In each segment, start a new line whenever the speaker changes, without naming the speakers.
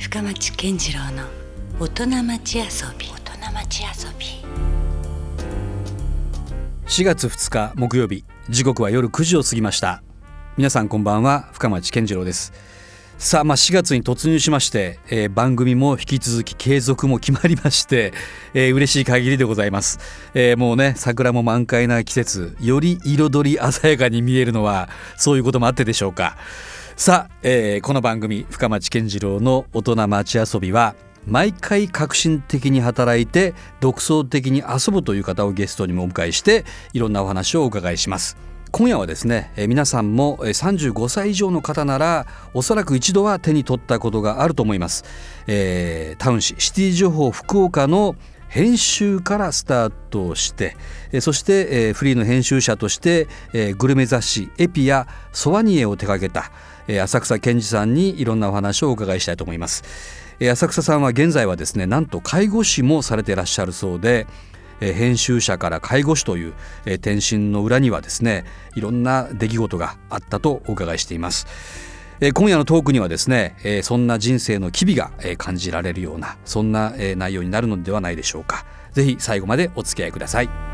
深町健次郎の大人町遊び。大人町遊び。
4月2日木曜日時刻は夜9時を過ぎました。皆さんこんばんは深町健次郎です。さあまあ4月に突入しまして、えー、番組も引き続き継続も決まりまして、えー、嬉しい限りでございます、えー、もうね桜も満開な季節より彩り鮮やかに見えるのはそういうこともあってでしょうかさあ、えー、この番組深町健次郎の大人町遊びは毎回革新的に働いて独創的に遊ぶという方をゲストにもお迎えしていろんなお話をお伺いします。今夜はですね皆さんも35歳以上の方ならおそらく一度は手に取ったことがあると思います、えー、タウン誌シティ情報福岡の編集からスタートしてそしてフリーの編集者としてグルメ雑誌エピやソワニエを手掛けた。浅草健二さんにいろんなお話をお伺いしたいと思います。浅草さんは現在はですねなんと介護士もされていらっしゃるそうで編集者から介護士という転身の裏にはですねいろんな出来事があったとお伺いしています。今夜のトークにはですねそんな人生の機微が感じられるようなそんな内容になるのではないでしょうか。ぜひ最後までお付き合いください。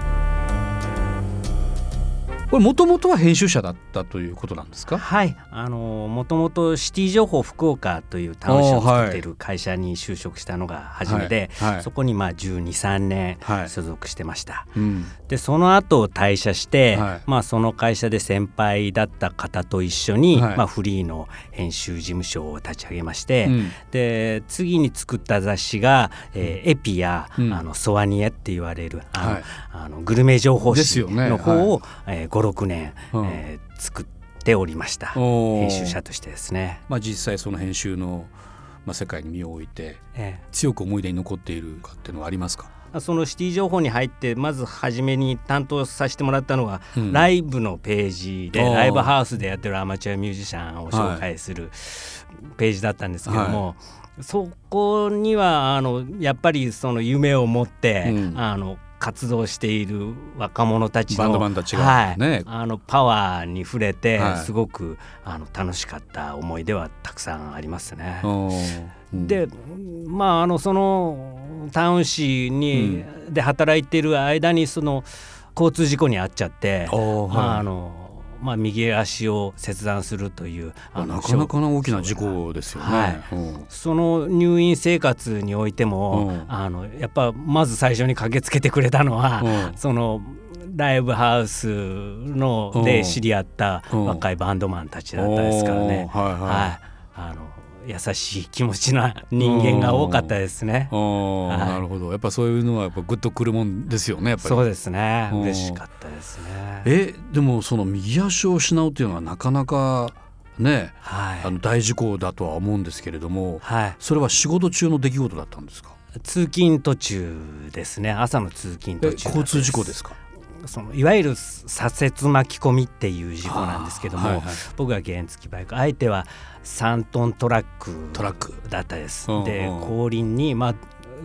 これもともとは編集者だったということなんですか？
はい。あのもともとシティ情報福岡というタウン誌を作っている会社に就職したのが初めで、はい。はい、そこにまあ1 2 3年所属してました、はいうん、でその後退社して、まあ、その会社で先輩だった方と一緒に、まあ、フリーの編集事務所を立ち上げまして、うん、で次に作った雑誌が、えー、エピや、うん、あのソワニエって言われるあの、あのグルメ情報誌の方を、ねえー、56年、うん、えー、作っておりました。編集者としてですね。
まあ、実際その編集の、まあ、世界に身を置いて、ええ、強く思い出に残っているかっていうのはありますか？
そのシティ情報に入ってまず初めに担当させてもらったのが、うん、ライブのページでライブハウスでやってるアマチュアミュージシャンを紹介するページだったんですけども、はい、そこにはあのやっぱりその夢を持って、うん、あの活動している若者たちの
バンドたちが、ね、はい、
あのパワーに触れて、はい、すごくあの楽しかった思い出はたくさんありますね。うん、でまああのそのタウン市に、うん、で働いている間にその交通事故に遭っちゃって、はい、あのまあ、右足を切断するという
あなかなかな大きな事故ですよね、はい、
うん、その入院生活においても、うん、あのやっぱまず最初に駆けつけてくれたのは、うん、そのライブハウスので知り合った若いバンドマンたちだったですからね。はい、はい、あの優しい気持ちな人間が多かったですね。
はい、なるほど。やっぱそういうのはやっぱグッとくるもんですよね。やっぱり。
そうですね。嬉しかったですね。
え、でもその右足を失うっていうのはなかなかね、はい、あの大事故だとは思うんですけれども、はい、それは仕事中の出来事だったんですか？
通勤途中ですね。朝の通勤途中。
交通事故ですか？
そのいわゆる左折巻き込みっていう事故なんですけども、はいはい、僕が原付バイク相手は3トントラックトラック。だったです。で後輪にまあ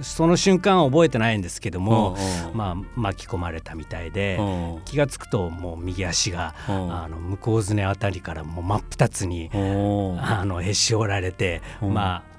その瞬間は覚えてないんですけども、まあ、巻き込まれたみたいで気が付くともう右足があの向こうずねあたりからもう真っ二つにあのへし折られてまあ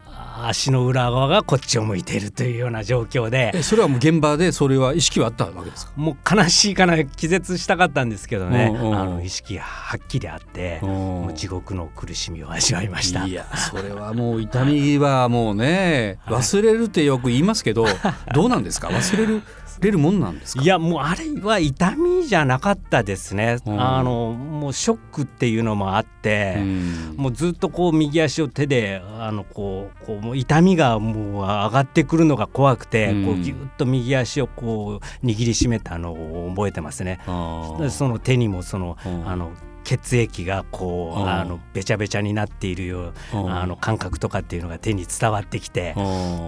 足の裏側がこっちを向いているというような状況で。
それはもう現場でそれは意識はあったわけですか？
もう悲しいかな気絶したかったんですけどね。あの意識がはっきりあってもう地獄の苦しみを味わいました。
いやそれはもう痛みはもうね 忘れるってよく言いますけど、どうなんですか？忘れるれるもんなんです
いやもうあれは痛みじゃなかったですね、うん、あのもうショックっていうのもあって、うん、もうずっとこう右足を手であのこうこうもう痛みがもう上がってくるのが怖くて、うん、こうギュッと右足をこう握りしめたのを覚えてますね。その手にもその、あの血液がこうあのべちゃべちゃになっているようあの感覚とかっていうのが手に伝わってきて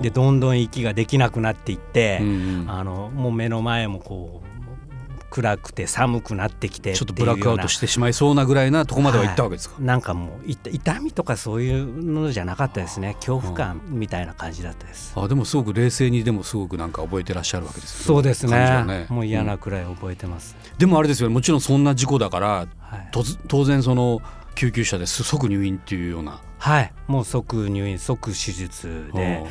でどんどん息ができなくなっていって、あのもう目の前もこう暗くて寒くなってきて
ちょっとブラックアウトしてしまいそうなぐらいなとこまでは行ったわけですか、
はい、なんかもう痛みとかそういうのじゃなかったですね。恐怖感みたいな感じだったです。
あでもすごく冷静にでもすごくなんか覚えてらっしゃるわけです
そうですね、ね、もう嫌なくらい覚えてます、
うん、でもあれですよね。もちろんそんな事故だから、はい、当然その救急車で即入院っていうような。
はい。もう即入院即手術で。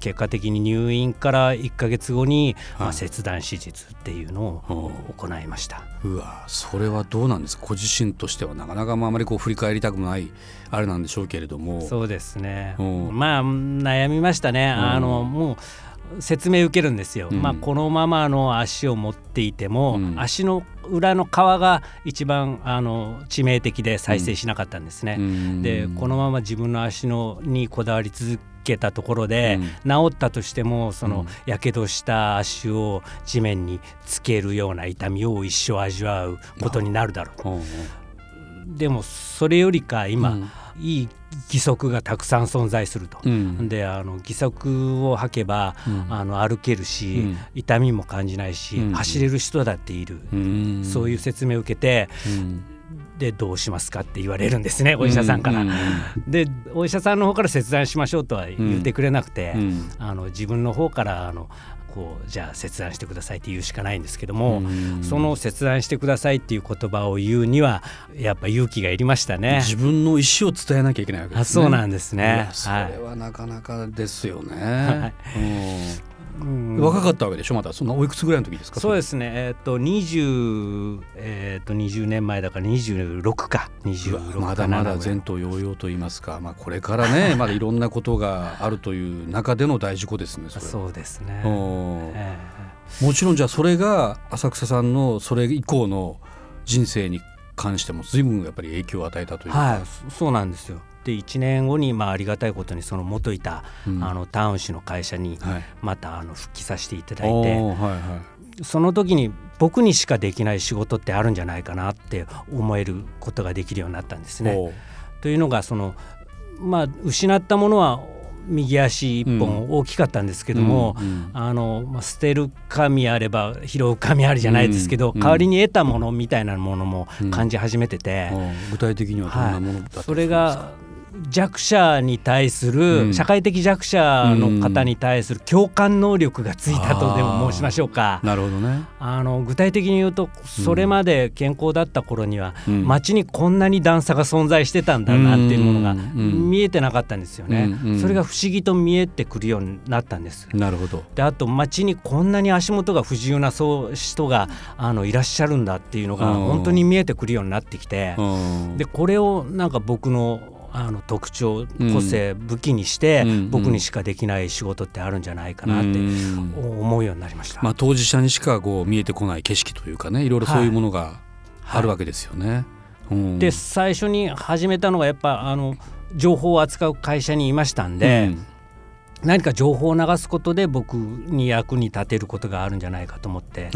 結果的に入院から1か月後に、まあ、切断手術っていうのを行いました。
うわそれはどうなんですか？ご自身としてはなかなかあまりこう振り返りたくないあれなんでしょうけれども。
そうですね。まあ悩みましたね。あのもう説明受けるんですよ、うん、まあ、このままの足を持っていても、うん、足の裏の皮が一番あの致命的で再生しなかったんですね。うん、でこのまま自分の足のにこだわり続けたところで、治ったとしてもそのやけどした足を地面につけるような痛みを一生味わうことになるだろうと。でもそれよりか今、いい義足がたくさん存在すると、うん、であの義足を履けば、うん、あの歩けるし、うん、痛みも感じないし、走れる人だっている、そういう説明を受けて、でどうしますかって言われるんですねお医者さんから。でお医者さんの方から切断しましょうとは言ってくれなくて、あの自分の方からあのこうじゃあ切断してくださいって言うしかないんですけどもその切断してくださいっていう言葉を言うにはやっぱ勇気がいりましたね。
自分の意思を伝えなきゃいけないわけです
ね。そうなんですね。
それはなかなかですよね、はい若かったわけでしょ？まだ。そんなおいくつぐらいの時ですか？
そうですね。えっ、ー、と20えっ、ー、と20年前だから26か。26
まだまだ前。途洋々と言いますか。まあこれからね まだいろんなことがあるという中での大事故ですね
そそうですね、
えー、もちろんじゃあそれが浅草さんのそれ以降の人生に関しても随分やっぱり影響を与えたという
はいそうなんですよで1年後にまあありがたいことにその元いた、うん、あのタウン市の会社にまたあの復帰させていただいて、はいはい、その時に僕にしかできない仕事ってあるんじゃないかなって思えることができるようになったんですね。というのがそのまあ失ったものは右足一本大きかったんですけども、うんうん、あのまあ、捨てる神あれば拾う神ありじゃないですけど、うん、代わりに得たものみたいなものも感じ始めてて、
具体的にはどんなものだったんですか、
それが弱者に対する、うん、社会的弱者の方に対する共感能力がついたとでも申しましょうか。
なるほどね。
あの具体的に言うとそれまで健康だった頃には、うん、街にこんなに段差が存在してたんだなっていうものが見えてなかったんですよね。それが不思議と見えてくるようになったんです。
なるほど。
であと街にこんなに足元が不自由なそう人があのいらっしゃるんだっていうのが本当に見えてくるようになってきて。でこれをなんか僕のあの特徴個性武器にして、僕にしかできない仕事ってあるんじゃないかなって思うようになりました、
まあ、当事者にしかこう見えてこない景色というかねい。ろいろそういうものがあるわけですよね。
はい、で最初に始めたのがやっぱあの情報を扱う会社にいましたんで、うん何か情報を流すことで僕に役に立てることがあるんじゃないかと思って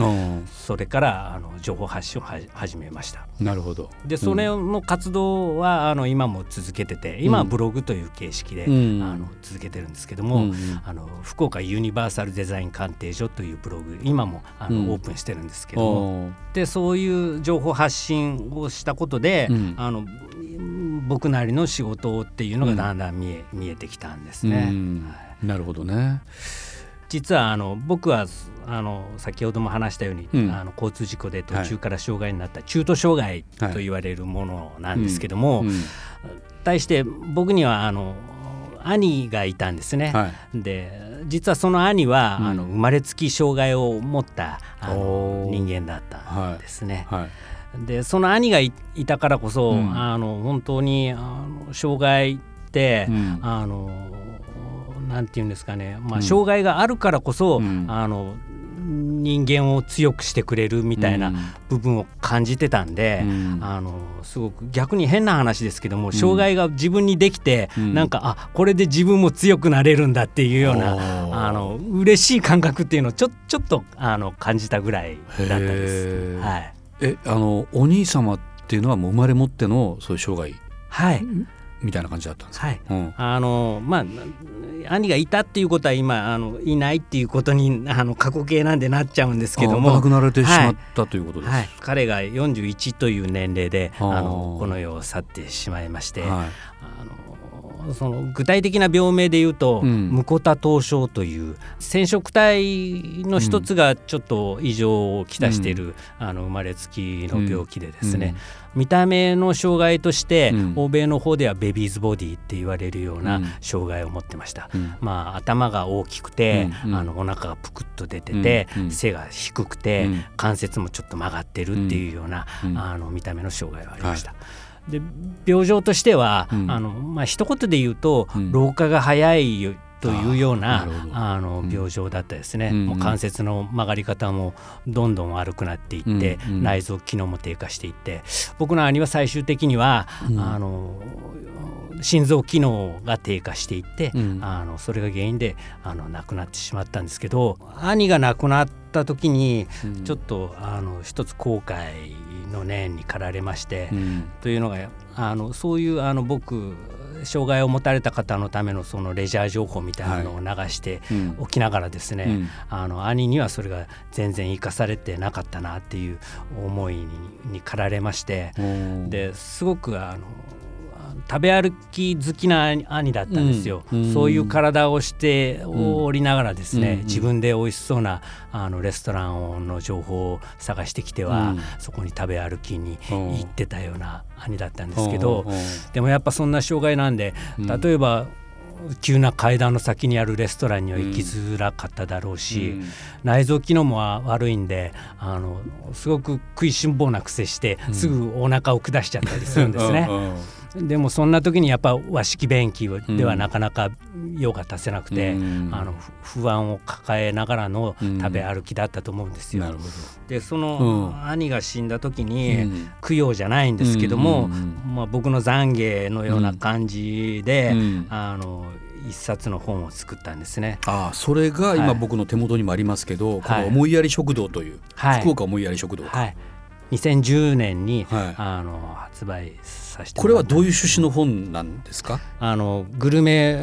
それからあの情報発信を始めました。
なるほど。
でそれの活動はあの今も続けてて今はブログという形式で、うん、あの続けてるんですけども、うん、あの福岡ユニバーサルデザイン鑑定所というブログ今もあの、うん、オープンしてるんですけどもでそういう情報発信をしたことで、あの僕なりの仕事っていうのがだんだん見え,、見えてきたんですね。はい
なるほどね。
実はあの僕はあの先ほども話したように、うん、あの交通事故で途中から障害になった中途障害と言われるものなんですけども、はい。うんうん、対して僕にはあの兄がいたんですね。はい、で実はその兄は、あの生まれつき障害を持ったあの人間だったんですね。はい。でその兄がいたからこそ、あの本当にあの障害って、あのなんていうんですかね、まあ、障害があるからこそ、うん、あの人間を強くしてくれるみたいな部分を感じてたんで、うん、あのすごく逆に変な話ですけども障害が自分にできて、うん、なんかあこれで自分も強くなれるんだっていうようなあの嬉しい感覚っていうのをちょちょっとあの感じたぐらいだったです。はい、
えあのお兄様っていうのはもう生まれ持ってのそういう障害？
はい
みたいな感じだったんですか、
はい。うん、あのまあ兄がいたっていうことは今あのいないっていうことにあの過去形なんでなっちゃうんですけども。
亡くなられてしまったということです、はい、
彼が41という年齢であのこの世を去ってしまいまして、はい、あのその具体的な病名で言うと、うん、ムコタ糖症という染色体の一つがちょっと異常をきたしている、うん、あの生まれつきの病気でですね、うん、見た目の障害として、欧米の方ではベビーズボディって言われるような障害を持ってました、まあ、頭が大きくて、あのお腹がぷくっと出てて、背が低くて、関節もちょっと曲がってるっていうような、あの見た目の障害がありました。はいで病状としては、うん、あのまあ一言で言うと、うん、老化が早いというようなあの病状だったですね、うん、もう関節の曲がり方もどんどん悪くなっていって、うん、内臓機能も低下していって。僕の兄は最終的には、あの心臓機能が低下していって、あのそれが原因であの亡くなってしまったんですけど兄が亡くなった時にちょっとあの一つ後悔の念に駆られまして、うん、というのがあのそういうあの僕障害を持たれた方のためのそのレジャー情報みたいなのを流しておきながらですね、はいうん、あの兄にはそれが全然生かされてなかったなっていう思いに駆られましてですごくあの食べ歩き好きな兄だったんですよ、うん、そういう体をしておりながらですね、うん、自分で美味しそうなあのレストランの情報を探してきては、うん、そこに食べ歩きに行ってたような兄だったんですけどでもやっぱそんな障害なんで例えば、急な階段の先にあるレストランには行きづらかっただろうし、うん、内臓機能も悪いんであのすごく食いしん坊な癖してすぐお腹を下しちゃったりするんですね。でもそんな時にやっぱ和式便器ではなかなか用が足せなくて、うん、あの不安を抱えながらの食べ歩きだったと思うんですよ。うん、でその兄が死んだ時に、供養じゃないんですけども、まあ、僕の懺悔のような感じで、あの一冊の本を作ったんですね。
ああそれが今僕の手元にもありますけど、はい、この思いやり食堂という、はい、福岡思いやり食堂。
はい、2010年に、はい、あの発売させて
これはどういう趣旨の本なんですか？
あのグルメ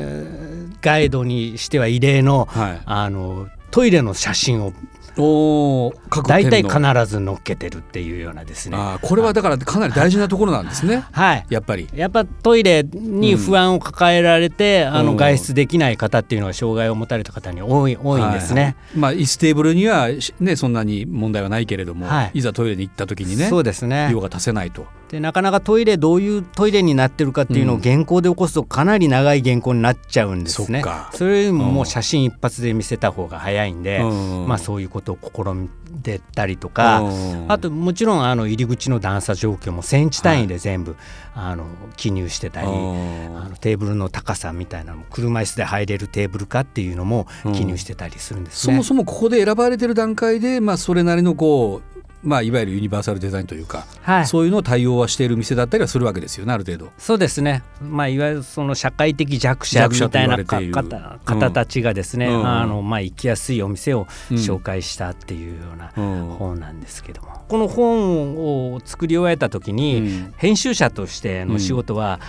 ガイドにしては異例の,、はい、あのトイレの写真をお大体必ず乗っけてるっていうようなですね。
あこれはだからかなり大事なところなんですね。
はい。
やっぱり。
やっぱトイレに不安を抱えられて、うん、あの外出できない方っていうのは障害を持たれた方に多い多いんですね、はいはい、
まあイステーブルにはねそんなに問題はないけれども、はい、いざトイレに行った時にね
そうですね。
用が足せないと。
でなかなかトイレどういうトイレになってるかっていうのを原稿で起こすとかなり長い原稿になっちゃうん。ですね。それよりももう写真一発で見せた方が早いんで、まあ、そういうことを試みてたりとかあともちろんあの入り口の段差状況もセンチ単位で全部、はい、あの記入してたりあのテーブルの高さみたいなのも車椅子で入れるテーブルかっていうのも記入してたりするんです
ね。そもそもここで選ばれてる段階で、まあ、それなりのこうまあ、いわゆるユニバーサルデザインというか、はい、そういうのを対応はしている店だったりはするわけですよねある程度。
そうですね、まあ、いわゆるその社会的弱者みたいな方方たちがですね、うん、あのまあ、行きやすいお店を紹介したっていうような本なんですけども、うん、この本を作り終えた時に、編集者としての仕事は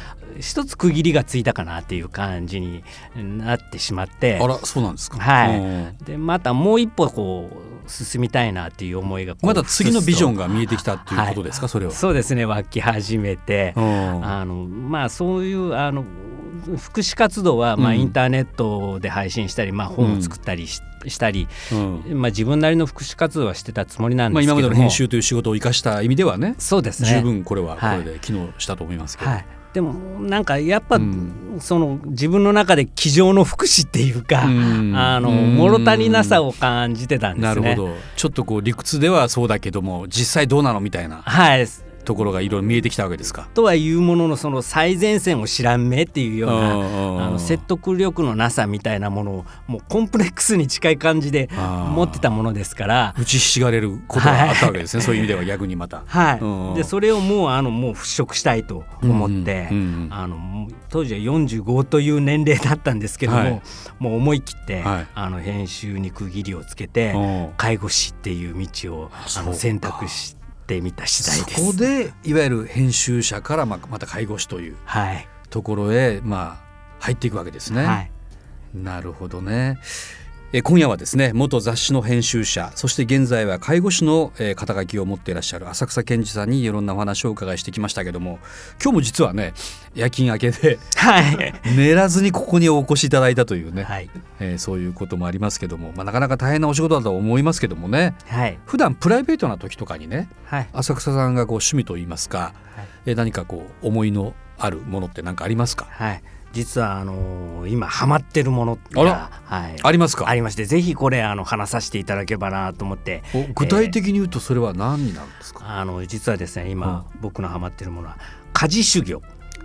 一つ区切りがついたかなっていう感じになってしまって。
あらそうなんですか。
はい。でまたもう一歩こう進みたいなっていう思いが
まだ次のビジョンが見えてきたっていうことですか、はい、それは。
そうですね湧き始めて。あのまあそういうあの福祉活動はまあインターネットで配信したり、まあ、本を作ったりし,、たり、まあ、自分なりの福祉活動はしてたつもりなんですけど
まあ、今までの編集という仕事を生かした意味ではね。
そうですね。
十分これはこれで機能したと思いますけど。はい
でもなんかやっぱ、うん、その自分の中で机上の福祉っていうか、うん、あの物足りなさを感じてたんですね。なるほど。
ちょっとこう理屈ではそうだけども実際どうなのみたいな。
はい
ところがいろいろ見えてきたわけですか。
とはいうもののその最前線を知らんめっていうようなあの説得力のなさみたいなものをもうコンプレックスに近い感じで持ってたものですから。
打ちひしがれることがあったわけですね、はい、そういう意味では逆にまた。
はい、でそれをもうあのもう払拭したいと思って、うんうん、あの当時は45という年齢だったんですけども、はい、もう思い切って、はい、あの編集に区切りをつけて介護士っていう道をあの選択して。ってみた次第
です。そこでいわゆる編集者からままた介護士というところへ、まあ、入っていくわけですね。はい、なるほどね今夜はですね元雑誌の編集者そして現在は介護士の肩書きを持っていらっしゃる浅草健二さんにいろんなお話をお伺いしてきましたけども今日も実はね夜勤明けで、はい、寝らずにここにお越しいただいたというね、はい、えー、そういうこともありますけども、まあ、なかなか大変なお仕事だと思いますけどもね、はい、普段プライベートな時とかにね、はい、浅草さんがこう趣味といいますか、はい、え何かこう思いのあるものって何かありますか、
はい実はあのー、今ハマってるものが
はい、ありますか？
ありましてぜひこれあの話させていただければなと思って
具体的に言うとそれは何になるんですか、
えー、あの実はですね今、うん、僕のハマってるものは家事修行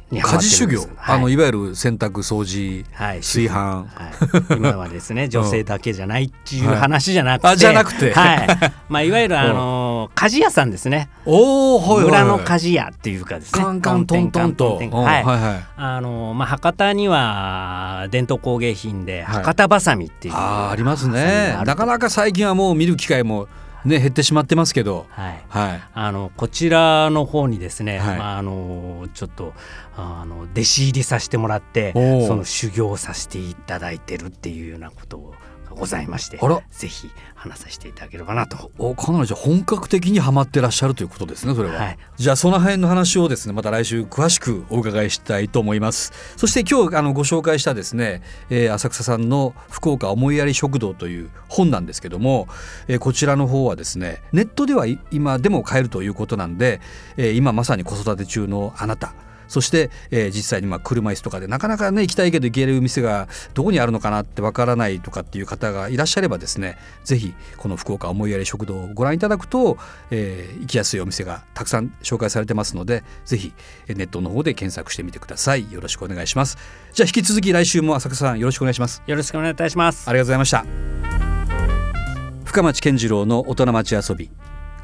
家事修行、はい、あのいわゆる洗濯掃除、はい、炊飯、
はい、今はですね 女性だけじゃないっていう話じゃなくて、
はい、じゃなくて、
はい。まあ、いわゆるあの鍛冶屋さんですね。
お、はいはい、
村の鍛冶屋っていうかですね。
カンカントントンと、はい。
はいはい。あのまあ、博多には伝統工芸品で博多ばさみっていう、
あありますね。なかなか最近はもう見る機会もね減ってしまってますけど、
はい、はい、あのこちらの方にですね、はい、まああのちょっとあの弟子入りさせてもらってその修行をさせていただいてるっていうようなことをございましてぜひ話させていただければなと。
おかなりじゃ本格的にはまってらっしゃるということですねそれは、はい、じゃあその辺の話をですねまた来週詳しくお伺いしたいと思います。そして今日あのご紹介したですね、えー、浅草さんの福岡思いやり食堂という本なんですけども、えー、こちらの方はですねネットでは今でも買えるということなんで、えー、今まさに子育て中のあなたそして、えー、実際にまあ車椅子とかでなかなかね行きたいけど行ける店がどこにあるのかなってわからないとかっていう方がいらっしゃればですねぜひこの福岡思いやり食堂をご覧いただくと、えー、行きやすいお店がたくさん紹介されてますのでぜひネットの方で検索してみてください。よろしくお願いします。じゃあ引き続き来週も浅草さんよろしくお願いします。
よろしくお願いいたします。
ありがとうございました。深町健次郎の大人町遊び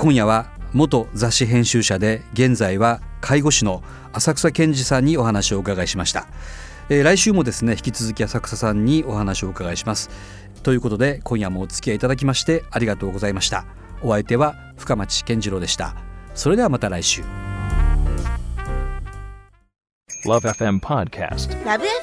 今夜は元雑誌編集者で現在は介護士の浅草健二さんにお話をお伺いしました、えー、来週もですね引き続き浅草さんにお話をお伺いします。ということで今夜もお付き合いいただきましてありがとうございました。お相手は深町健次郎でした。それではまた来週。
LoveFM Podcast
LoveFM